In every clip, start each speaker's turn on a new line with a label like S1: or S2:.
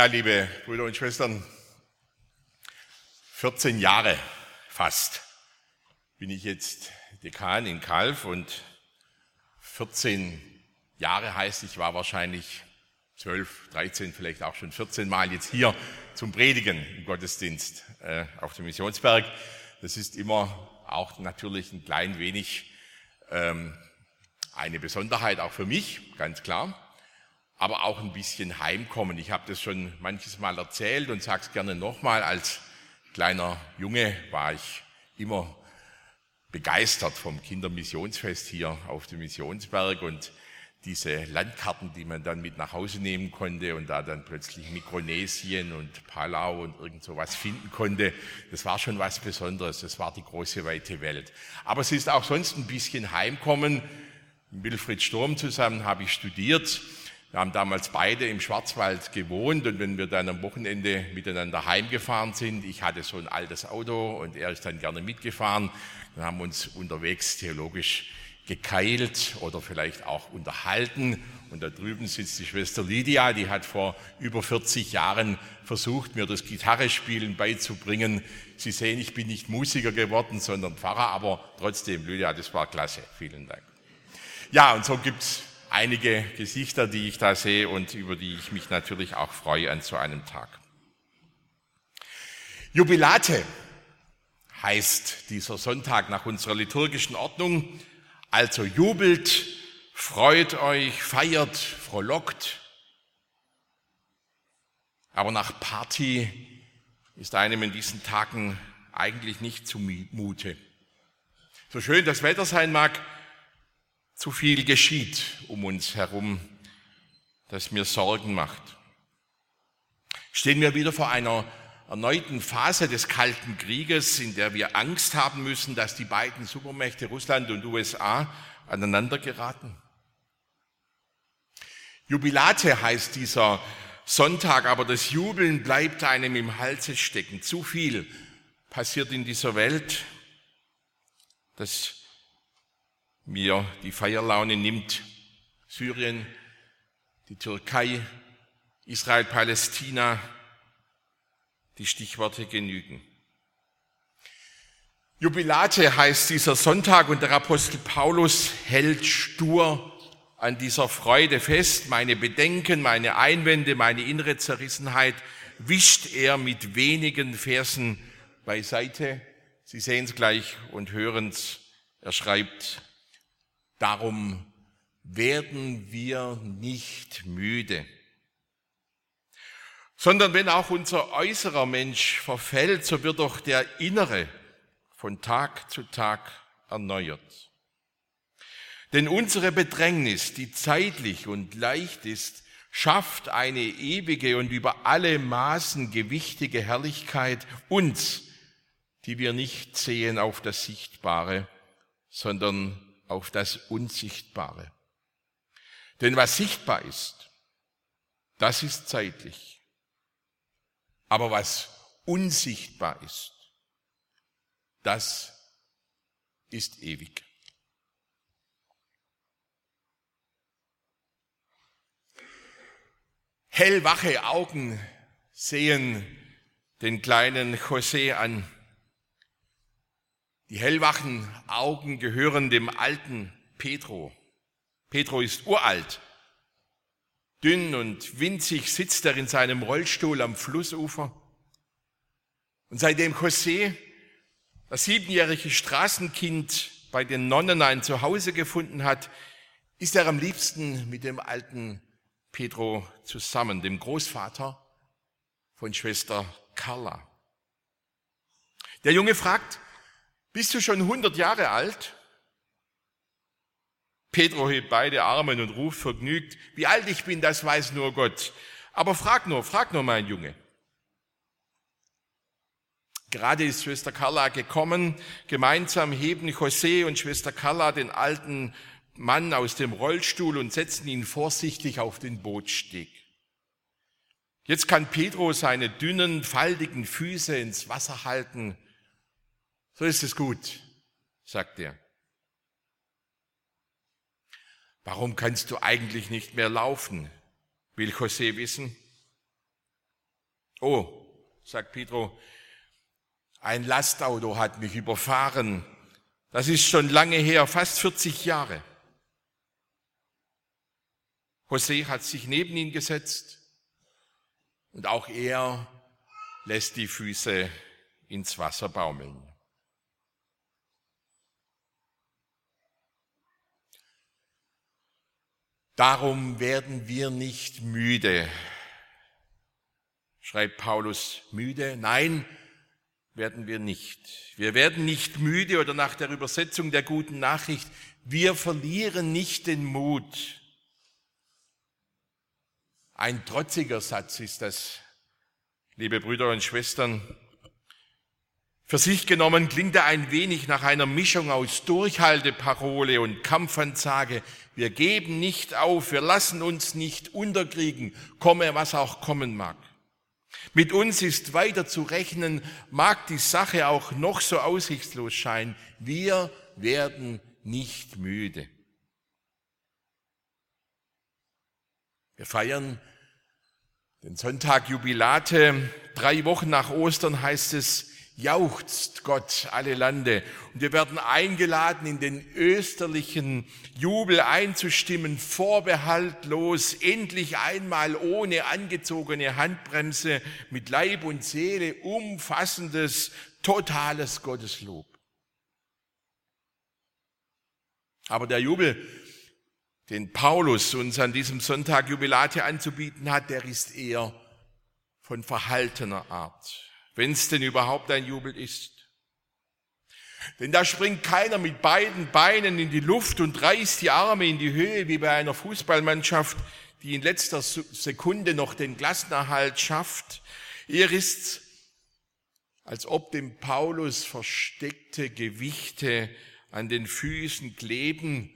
S1: Ja, liebe Brüder und Schwestern, 14 Jahre fast bin ich jetzt Dekan in Kalf und 14 Jahre heißt, ich war wahrscheinlich 12, 13, vielleicht auch schon 14 Mal jetzt hier zum Predigen im Gottesdienst äh, auf dem Missionsberg. Das ist immer auch natürlich ein klein wenig ähm, eine Besonderheit auch für mich, ganz klar aber auch ein bisschen heimkommen. Ich habe das schon manches Mal erzählt und sage es gerne nochmal. Als kleiner Junge war ich immer begeistert vom Kindermissionsfest hier auf dem Missionsberg und diese Landkarten, die man dann mit nach Hause nehmen konnte und da dann plötzlich Mikronesien und Palau und irgend sowas finden konnte, das war schon was Besonderes. Das war die große weite Welt. Aber es ist auch sonst ein bisschen Heimkommen. Mit Wilfried Sturm zusammen habe ich studiert wir haben damals beide im Schwarzwald gewohnt und wenn wir dann am Wochenende miteinander heimgefahren sind, ich hatte so ein altes Auto und er ist dann gerne mitgefahren, dann haben wir uns unterwegs theologisch gekeilt oder vielleicht auch unterhalten. Und da drüben sitzt die Schwester Lydia, die hat vor über 40 Jahren versucht, mir das Gitarrespielen beizubringen. Sie sehen, ich bin nicht Musiker geworden, sondern Pfarrer, aber trotzdem, Lydia, das war klasse. Vielen Dank. Ja, und so gibt's einige Gesichter, die ich da sehe und über die ich mich natürlich auch freue an so einem Tag. Jubilate heißt dieser Sonntag nach unserer liturgischen Ordnung. Also jubelt, freut euch, feiert, frohlockt. Aber nach Party ist einem in diesen Tagen eigentlich nicht zumute. So schön das Wetter sein mag, zu viel geschieht um uns herum, das mir Sorgen macht. Stehen wir wieder vor einer erneuten Phase des Kalten Krieges, in der wir Angst haben müssen, dass die beiden Supermächte Russland und USA aneinander geraten? Jubilate heißt dieser Sonntag, aber das Jubeln bleibt einem im Halse stecken. Zu viel passiert in dieser Welt, das mir die Feierlaune nimmt. Syrien, die Türkei, Israel, Palästina, die Stichworte genügen. Jubilate heißt dieser Sonntag und der Apostel Paulus hält stur an dieser Freude fest. Meine Bedenken, meine Einwände, meine innere Zerrissenheit wischt er mit wenigen Versen beiseite. Sie sehen es gleich und hören es. Er schreibt, Darum werden wir nicht müde, sondern wenn auch unser äußerer Mensch verfällt, so wird doch der innere von Tag zu Tag erneuert. Denn unsere Bedrängnis, die zeitlich und leicht ist, schafft eine ewige und über alle Maßen gewichtige Herrlichkeit uns, die wir nicht sehen auf das Sichtbare, sondern auf das Unsichtbare. Denn was sichtbar ist, das ist zeitlich. Aber was unsichtbar ist, das ist ewig. Hellwache Augen sehen den kleinen José an. Die hellwachen Augen gehören dem alten Petro. Petro ist uralt. Dünn und winzig sitzt er in seinem Rollstuhl am Flussufer. Und seitdem José, das siebenjährige Straßenkind, bei den Nonnen ein Zuhause gefunden hat, ist er am liebsten mit dem alten Pedro zusammen, dem Großvater von Schwester Carla. Der Junge fragt, bist du schon 100 Jahre alt? Pedro hebt beide Arme und ruft vergnügt, wie alt ich bin, das weiß nur Gott. Aber frag nur, frag nur, mein Junge. Gerade ist Schwester Carla gekommen. Gemeinsam heben José und Schwester Carla den alten Mann aus dem Rollstuhl und setzen ihn vorsichtig auf den Bootsteg. Jetzt kann Pedro seine dünnen, faltigen Füße ins Wasser halten. So ist es gut, sagt er. Warum kannst du eigentlich nicht mehr laufen? will José wissen. Oh, sagt Pedro, ein Lastauto hat mich überfahren. Das ist schon lange her, fast 40 Jahre. José hat sich neben ihn gesetzt und auch er lässt die Füße ins Wasser baumeln. Darum werden wir nicht müde, schreibt Paulus müde. Nein, werden wir nicht. Wir werden nicht müde oder nach der Übersetzung der guten Nachricht, wir verlieren nicht den Mut. Ein trotziger Satz ist das, liebe Brüder und Schwestern. Für sich genommen klingt er ein wenig nach einer Mischung aus Durchhalteparole und Kampfansage. Wir geben nicht auf, wir lassen uns nicht unterkriegen, komme was auch kommen mag. Mit uns ist weiter zu rechnen, mag die Sache auch noch so aussichtslos scheinen. Wir werden nicht müde. Wir feiern den Sonntag Jubilate. Drei Wochen nach Ostern heißt es, jauchzt Gott alle Lande. Und wir werden eingeladen, in den österlichen Jubel einzustimmen, vorbehaltlos, endlich einmal ohne angezogene Handbremse, mit Leib und Seele, umfassendes, totales Gotteslob. Aber der Jubel, den Paulus uns an diesem Sonntag Jubilate anzubieten hat, der ist eher von verhaltener Art wenn es denn überhaupt ein Jubel ist. Denn da springt keiner mit beiden Beinen in die Luft und reißt die Arme in die Höhe wie bei einer Fußballmannschaft, die in letzter Sekunde noch den Klassenerhalt schafft. Er ist, als ob dem Paulus versteckte Gewichte an den Füßen kleben,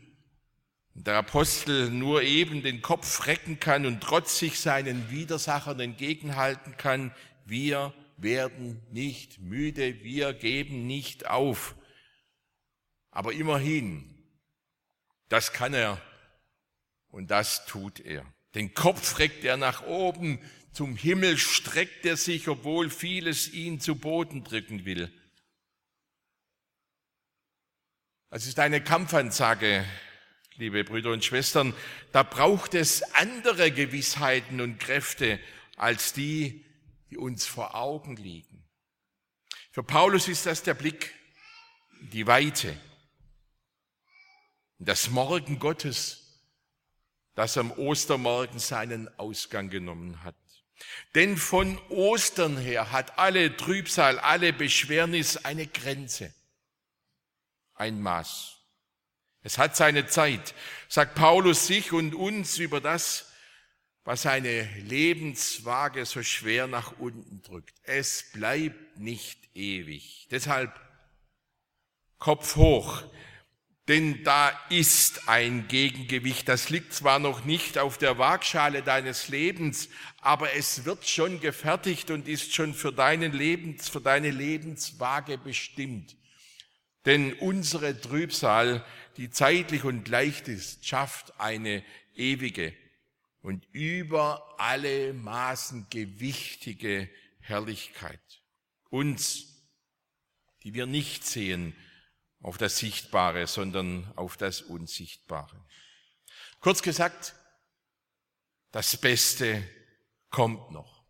S1: der Apostel nur eben den Kopf recken kann und trotzig seinen Widersachern entgegenhalten kann, wir werden nicht müde, wir geben nicht auf. Aber immerhin, das kann er und das tut er. Den Kopf reckt er nach oben, zum Himmel streckt er sich, obwohl vieles ihn zu Boden drücken will. Das ist eine Kampfansage, liebe Brüder und Schwestern. Da braucht es andere Gewissheiten und Kräfte als die, die uns vor Augen liegen. Für Paulus ist das der Blick in die Weite, in das Morgen Gottes, das am Ostermorgen seinen Ausgang genommen hat. Denn von Ostern her hat alle Trübsal, alle Beschwernis eine Grenze, ein Maß. Es hat seine Zeit, sagt Paulus sich und uns über das, was seine Lebenswaage so schwer nach unten drückt. Es bleibt nicht ewig. Deshalb Kopf hoch, denn da ist ein Gegengewicht. Das liegt zwar noch nicht auf der Waagschale deines Lebens, aber es wird schon gefertigt und ist schon für deinen Lebens, für deine Lebenswaage bestimmt. Denn unsere Trübsal, die zeitlich und leicht ist, schafft eine ewige und über alle Maßen gewichtige Herrlichkeit. Uns, die wir nicht sehen auf das Sichtbare, sondern auf das Unsichtbare. Kurz gesagt, das Beste kommt noch.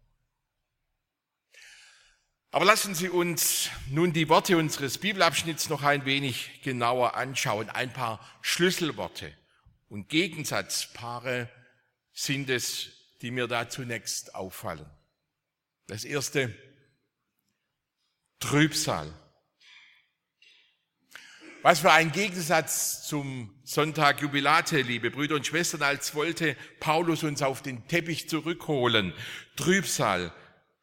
S1: Aber lassen Sie uns nun die Worte unseres Bibelabschnitts noch ein wenig genauer anschauen. Ein paar Schlüsselworte und Gegensatzpaare sind es, die mir da zunächst auffallen. Das erste, Trübsal. Was für ein Gegensatz zum Sonntag Jubilate, liebe Brüder und Schwestern, als wollte Paulus uns auf den Teppich zurückholen. Trübsal.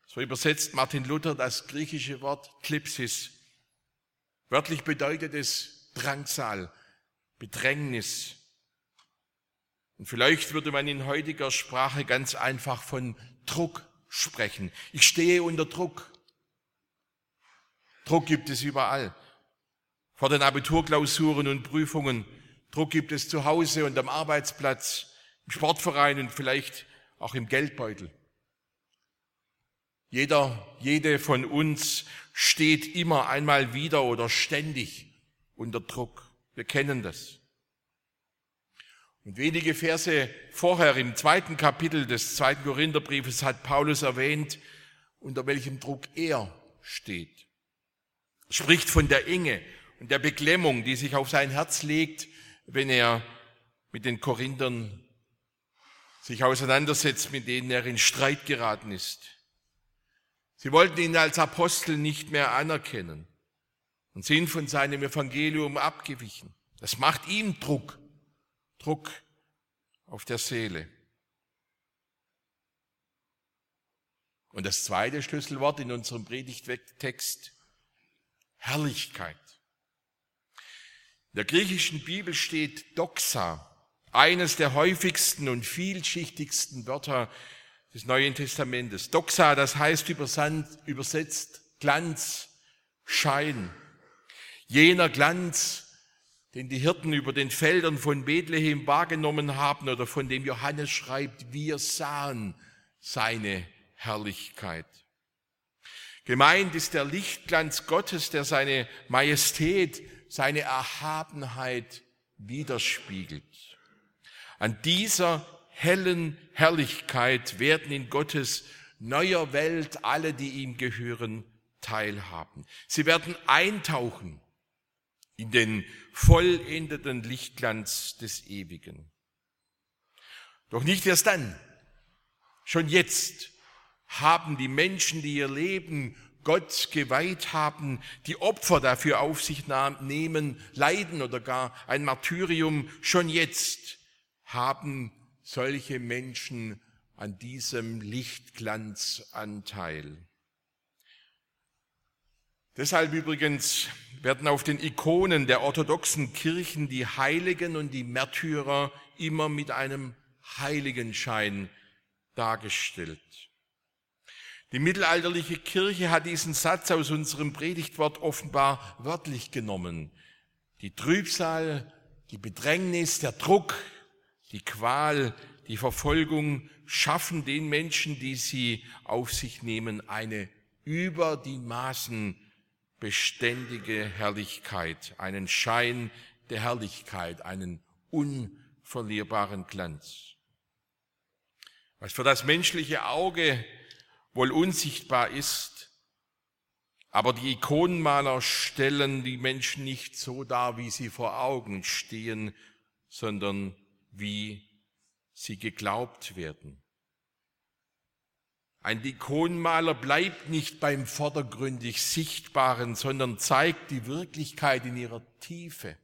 S1: So übersetzt Martin Luther das griechische Wort Klipsis. Wörtlich bedeutet es Drangsal, Bedrängnis. Und vielleicht würde man in heutiger Sprache ganz einfach von Druck sprechen. Ich stehe unter Druck. Druck gibt es überall vor den Abiturklausuren und Prüfungen. Druck gibt es zu Hause und am Arbeitsplatz, im Sportverein und vielleicht auch im Geldbeutel. Jeder, jede von uns steht immer einmal wieder oder ständig unter Druck. Wir kennen das. Und wenige Verse vorher im zweiten Kapitel des zweiten Korintherbriefes hat Paulus erwähnt, unter welchem Druck er steht. Er spricht von der Enge und der Beklemmung, die sich auf sein Herz legt, wenn er mit den Korinthern sich auseinandersetzt, mit denen er in Streit geraten ist. Sie wollten ihn als Apostel nicht mehr anerkennen und sind von seinem Evangelium abgewichen. Das macht ihm Druck, Druck auf der Seele. Und das zweite Schlüsselwort in unserem Predigttext, Herrlichkeit. In der griechischen Bibel steht Doxa, eines der häufigsten und vielschichtigsten Wörter des Neuen Testamentes. Doxa, das heißt übersetzt Glanz, Schein. Jener Glanz, den die Hirten über den Feldern von Bethlehem wahrgenommen haben oder von dem Johannes schreibt, wir sahen seine Herrlichkeit. Gemeint ist der Lichtglanz Gottes, der seine Majestät seine Erhabenheit widerspiegelt. An dieser hellen Herrlichkeit werden in Gottes neuer Welt alle, die ihm gehören, teilhaben. Sie werden eintauchen in den vollendeten Lichtglanz des Ewigen. Doch nicht erst dann. Schon jetzt haben die Menschen, die ihr Leben Gott geweiht haben, die Opfer dafür auf sich nehmen, leiden oder gar ein Martyrium. Schon jetzt haben solche Menschen an diesem Lichtglanz Anteil. Deshalb übrigens werden auf den Ikonen der orthodoxen Kirchen die Heiligen und die Märtyrer immer mit einem Heiligenschein dargestellt. Die mittelalterliche Kirche hat diesen Satz aus unserem Predigtwort offenbar wörtlich genommen. Die Trübsal, die Bedrängnis, der Druck, die Qual, die Verfolgung schaffen den Menschen, die sie auf sich nehmen, eine über die Maßen beständige Herrlichkeit, einen Schein der Herrlichkeit, einen unverlierbaren Glanz. Was für das menschliche Auge wohl unsichtbar ist, aber die Ikonenmaler stellen die Menschen nicht so dar, wie sie vor Augen stehen, sondern wie sie geglaubt werden. Ein Ikonenmaler bleibt nicht beim vordergründig Sichtbaren, sondern zeigt die Wirklichkeit in ihrer Tiefe.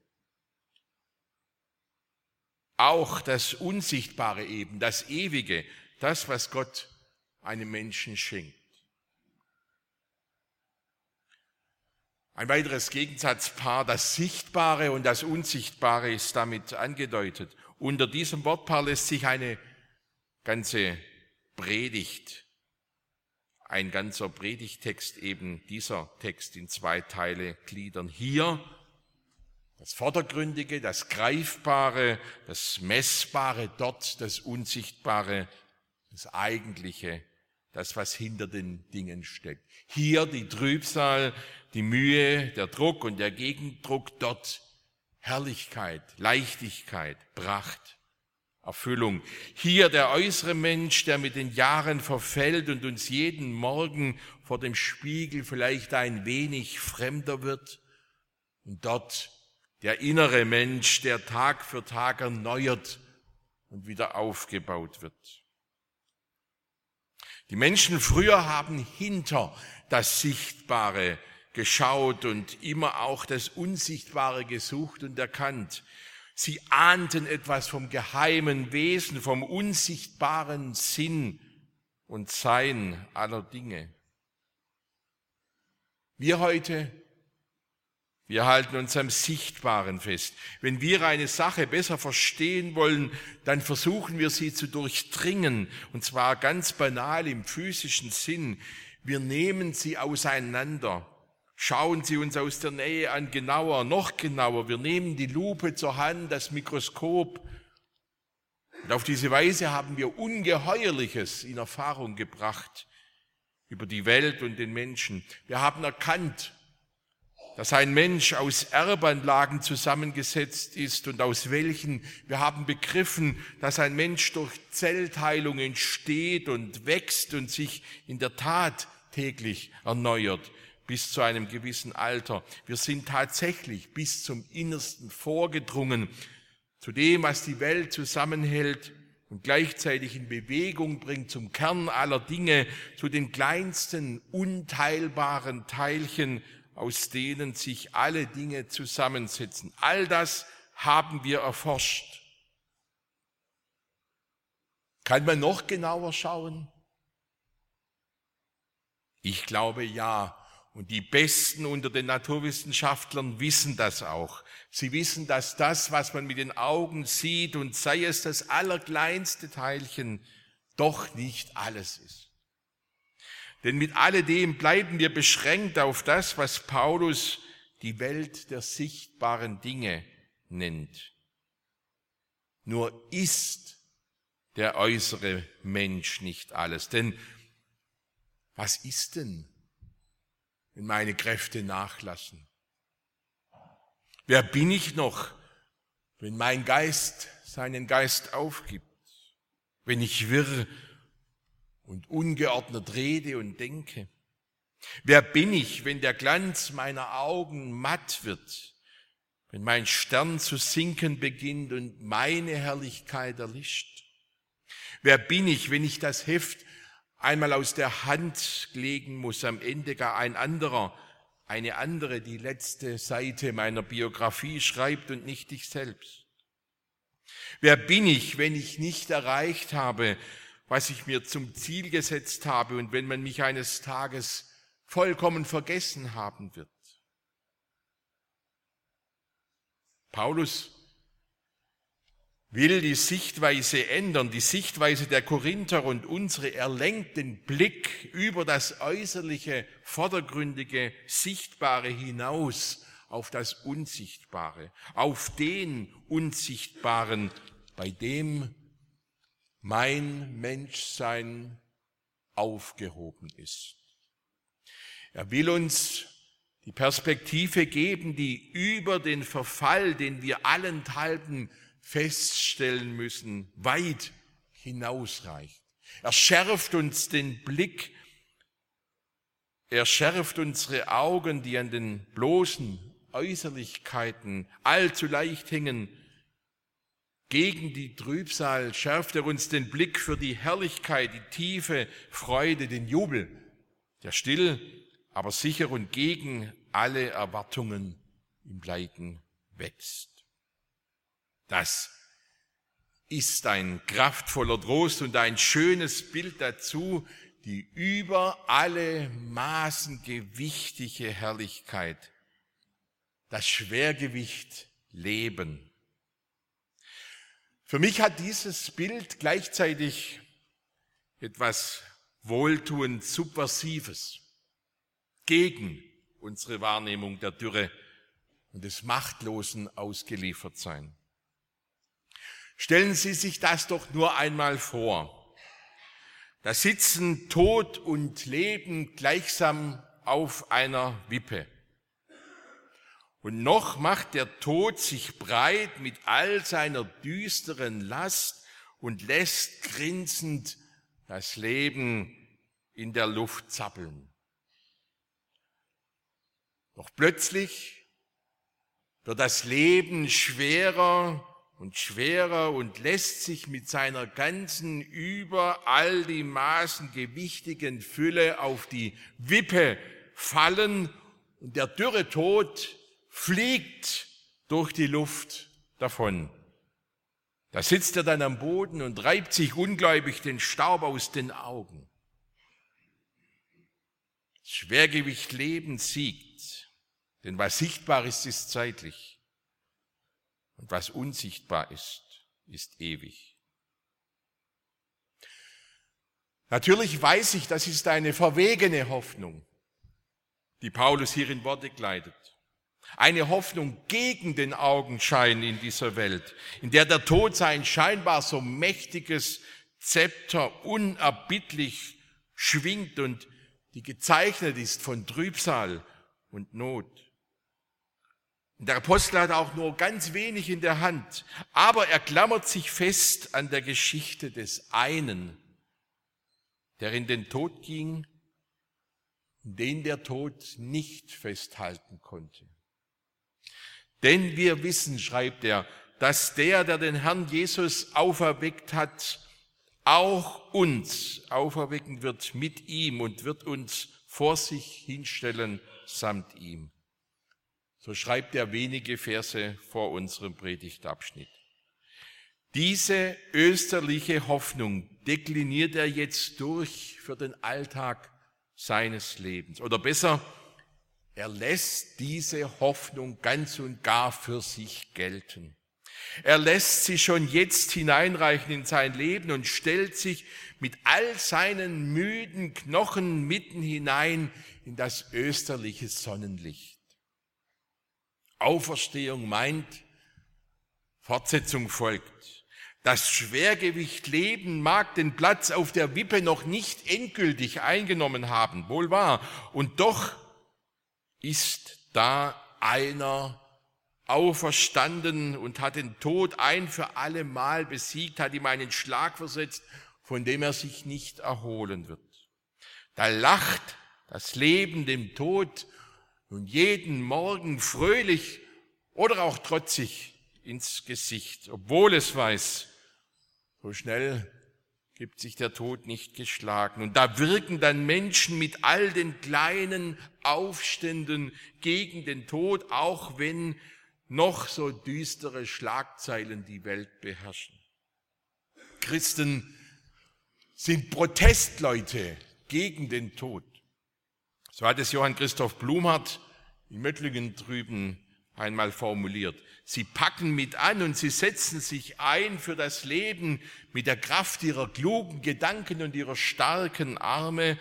S1: Auch das Unsichtbare eben, das Ewige, das, was Gott einem Menschen schenkt. Ein weiteres Gegensatzpaar, das Sichtbare und das Unsichtbare ist damit angedeutet. Unter diesem Wortpaar lässt sich eine ganze Predigt, ein ganzer Predigtext eben dieser Text in zwei Teile gliedern. Hier das Vordergründige, das Greifbare, das Messbare, dort das Unsichtbare, das Eigentliche, das, was hinter den Dingen steckt. Hier die Trübsal, die Mühe, der Druck und der Gegendruck, dort Herrlichkeit, Leichtigkeit, Pracht, Erfüllung. Hier der äußere Mensch, der mit den Jahren verfällt und uns jeden Morgen vor dem Spiegel vielleicht ein wenig fremder wird. Und dort der innere Mensch, der Tag für Tag erneuert und wieder aufgebaut wird. Die Menschen früher haben hinter das Sichtbare geschaut und immer auch das Unsichtbare gesucht und erkannt. Sie ahnten etwas vom geheimen Wesen, vom unsichtbaren Sinn und Sein aller Dinge. Wir heute, wir halten uns am Sichtbaren fest. Wenn wir eine Sache besser verstehen wollen, dann versuchen wir sie zu durchdringen, und zwar ganz banal im physischen Sinn. Wir nehmen sie auseinander Schauen Sie uns aus der Nähe an, genauer, noch genauer. Wir nehmen die Lupe zur Hand, das Mikroskop. Und auf diese Weise haben wir Ungeheuerliches in Erfahrung gebracht über die Welt und den Menschen. Wir haben erkannt, dass ein Mensch aus Erbanlagen zusammengesetzt ist und aus welchen wir haben begriffen, dass ein Mensch durch Zellteilung entsteht und wächst und sich in der Tat täglich erneuert bis zu einem gewissen Alter. Wir sind tatsächlich bis zum Innersten vorgedrungen, zu dem, was die Welt zusammenhält und gleichzeitig in Bewegung bringt, zum Kern aller Dinge, zu den kleinsten unteilbaren Teilchen, aus denen sich alle Dinge zusammensetzen. All das haben wir erforscht. Kann man noch genauer schauen? Ich glaube ja. Und die Besten unter den Naturwissenschaftlern wissen das auch. Sie wissen, dass das, was man mit den Augen sieht und sei es das allerkleinste Teilchen, doch nicht alles ist. Denn mit alledem bleiben wir beschränkt auf das, was Paulus die Welt der sichtbaren Dinge nennt. Nur ist der äußere Mensch nicht alles. Denn was ist denn wenn meine Kräfte nachlassen? Wer bin ich noch, wenn mein Geist seinen Geist aufgibt? Wenn ich wirr und ungeordnet rede und denke? Wer bin ich, wenn der Glanz meiner Augen matt wird? Wenn mein Stern zu sinken beginnt und meine Herrlichkeit erlischt? Wer bin ich, wenn ich das Heft einmal aus der Hand legen muss, am Ende gar ein anderer, eine andere die letzte Seite meiner Biografie schreibt und nicht ich selbst. Wer bin ich, wenn ich nicht erreicht habe, was ich mir zum Ziel gesetzt habe und wenn man mich eines Tages vollkommen vergessen haben wird? Paulus will die Sichtweise ändern, die Sichtweise der Korinther und unsere. Er Blick über das äußerliche, vordergründige, Sichtbare hinaus auf das Unsichtbare, auf den Unsichtbaren, bei dem mein Menschsein aufgehoben ist. Er will uns die Perspektive geben, die über den Verfall, den wir allenthalben feststellen müssen, weit hinausreicht. Er schärft uns den Blick, er schärft unsere Augen, die an den bloßen Äußerlichkeiten allzu leicht hängen. Gegen die Trübsal schärft er uns den Blick für die Herrlichkeit, die tiefe Freude, den Jubel, der still, aber sicher und gegen alle Erwartungen im Leiden wächst. Das ist ein kraftvoller Trost und ein schönes Bild dazu, die über alle Maßen gewichtige Herrlichkeit, das Schwergewicht Leben. Für mich hat dieses Bild gleichzeitig etwas wohltuend Subversives gegen unsere Wahrnehmung der Dürre und des Machtlosen ausgeliefert sein. Stellen Sie sich das doch nur einmal vor. Da sitzen Tod und Leben gleichsam auf einer Wippe. Und noch macht der Tod sich breit mit all seiner düsteren Last und lässt grinsend das Leben in der Luft zappeln. Doch plötzlich wird das Leben schwerer und schwerer und lässt sich mit seiner ganzen über all die Maßen gewichtigen Fülle auf die Wippe fallen und der dürre Tod fliegt durch die Luft davon. Da sitzt er dann am Boden und reibt sich ungläubig den Staub aus den Augen. Das Schwergewicht Leben siegt, denn was sichtbar ist, ist zeitlich und was unsichtbar ist, ist ewig. Natürlich weiß ich, das ist eine verwegene Hoffnung, die Paulus hier in Worte kleidet. Eine Hoffnung gegen den Augenschein in dieser Welt, in der der Tod sein scheinbar so mächtiges Zepter unerbittlich schwingt und die gezeichnet ist von Trübsal und Not. Der Apostel hat auch nur ganz wenig in der Hand, aber er klammert sich fest an der Geschichte des einen, der in den Tod ging, den der Tod nicht festhalten konnte. Denn wir wissen, schreibt er, dass der, der den Herrn Jesus auferweckt hat, auch uns auferwecken wird mit ihm und wird uns vor sich hinstellen samt ihm. So schreibt er wenige Verse vor unserem Predigtabschnitt. Diese österliche Hoffnung dekliniert er jetzt durch für den Alltag seines Lebens. Oder besser, er lässt diese Hoffnung ganz und gar für sich gelten. Er lässt sie schon jetzt hineinreichen in sein Leben und stellt sich mit all seinen müden Knochen mitten hinein in das österliche Sonnenlicht. Auferstehung meint, Fortsetzung folgt. Das Schwergewicht Leben mag den Platz auf der Wippe noch nicht endgültig eingenommen haben, wohl wahr, und doch ist da einer auferstanden und hat den Tod ein für alle Mal besiegt, hat ihm einen Schlag versetzt, von dem er sich nicht erholen wird. Da lacht das Leben dem Tod nun jeden Morgen fröhlich oder auch trotzig ins Gesicht, obwohl es weiß, so schnell gibt sich der Tod nicht geschlagen. Und da wirken dann Menschen mit all den kleinen Aufständen gegen den Tod, auch wenn noch so düstere Schlagzeilen die Welt beherrschen. Christen sind Protestleute gegen den Tod. So hat es Johann Christoph Blumhardt in Möttlingen drüben einmal formuliert. Sie packen mit an und sie setzen sich ein für das Leben mit der Kraft ihrer klugen Gedanken und ihrer starken Arme.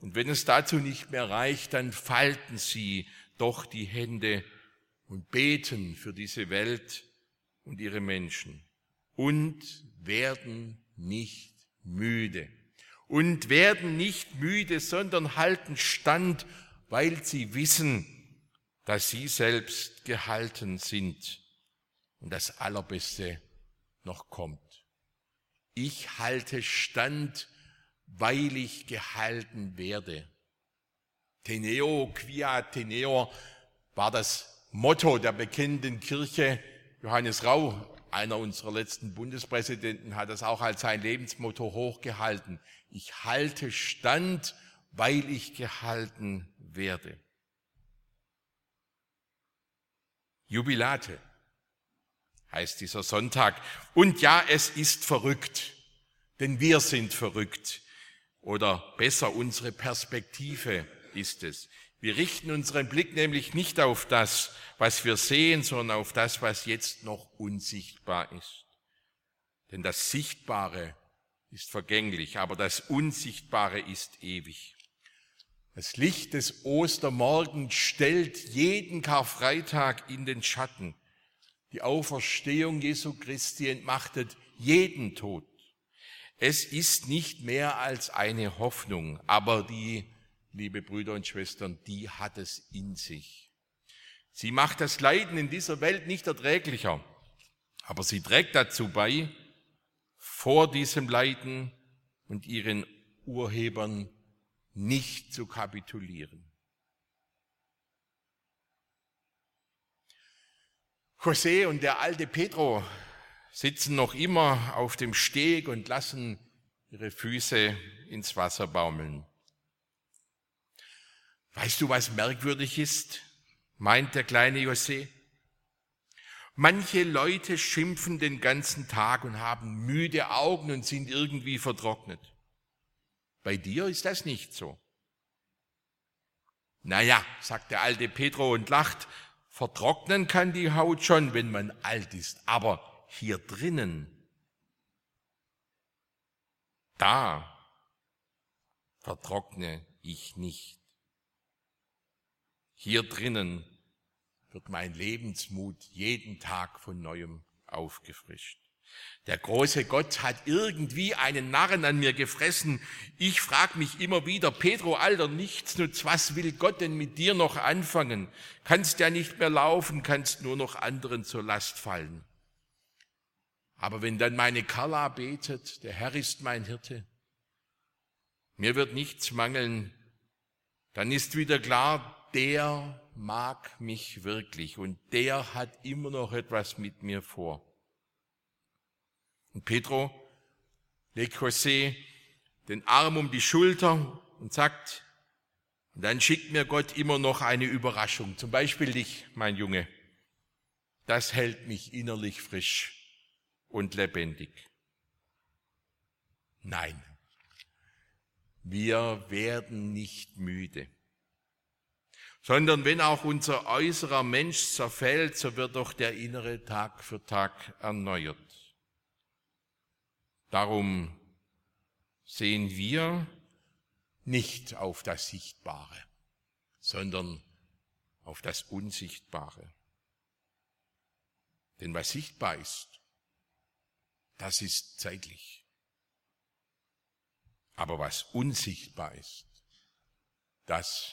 S1: Und wenn es dazu nicht mehr reicht, dann falten sie doch die Hände und beten für diese Welt und ihre Menschen und werden nicht müde. Und werden nicht müde, sondern halten stand, weil sie wissen, dass sie selbst gehalten sind und das Allerbeste noch kommt. Ich halte stand, weil ich gehalten werde. Teneo quia teneo war das Motto der bekennenden Kirche. Johannes Rau, einer unserer letzten Bundespräsidenten, hat das auch als sein Lebensmotto hochgehalten. Ich halte stand, weil ich gehalten werde. Jubilate heißt dieser Sonntag. Und ja, es ist verrückt, denn wir sind verrückt. Oder besser, unsere Perspektive ist es. Wir richten unseren Blick nämlich nicht auf das, was wir sehen, sondern auf das, was jetzt noch unsichtbar ist. Denn das Sichtbare ist vergänglich, aber das Unsichtbare ist ewig. Das Licht des Ostermorgens stellt jeden Karfreitag in den Schatten. Die Auferstehung Jesu Christi entmachtet jeden Tod. Es ist nicht mehr als eine Hoffnung, aber die, liebe Brüder und Schwestern, die hat es in sich. Sie macht das Leiden in dieser Welt nicht erträglicher, aber sie trägt dazu bei, vor diesem Leiden und ihren Urhebern nicht zu kapitulieren. José und der alte Pedro sitzen noch immer auf dem Steg und lassen ihre Füße ins Wasser baumeln. Weißt du, was merkwürdig ist? meint der kleine José. Manche Leute schimpfen den ganzen Tag und haben müde Augen und sind irgendwie vertrocknet. Bei dir ist das nicht so. Naja, sagt der alte Petro und lacht, vertrocknen kann die Haut schon, wenn man alt ist, aber hier drinnen, da vertrockne ich nicht. Hier drinnen wird mein Lebensmut jeden Tag von neuem aufgefrischt. Der große Gott hat irgendwie einen Narren an mir gefressen. Ich frag mich immer wieder, Pedro, alter Nichtsnutz, was will Gott denn mit dir noch anfangen? Kannst ja nicht mehr laufen, kannst nur noch anderen zur Last fallen. Aber wenn dann meine Carla betet, der Herr ist mein Hirte, mir wird nichts mangeln, dann ist wieder klar, der mag mich wirklich und der hat immer noch etwas mit mir vor. Und Petro legt José den Arm um die Schulter und sagt, und dann schickt mir Gott immer noch eine Überraschung, zum Beispiel dich, mein Junge. Das hält mich innerlich frisch und lebendig. Nein, wir werden nicht müde sondern wenn auch unser äußerer Mensch zerfällt, so wird doch der innere Tag für Tag erneuert. Darum sehen wir nicht auf das Sichtbare, sondern auf das Unsichtbare. Denn was sichtbar ist, das ist zeitlich. Aber was unsichtbar ist, das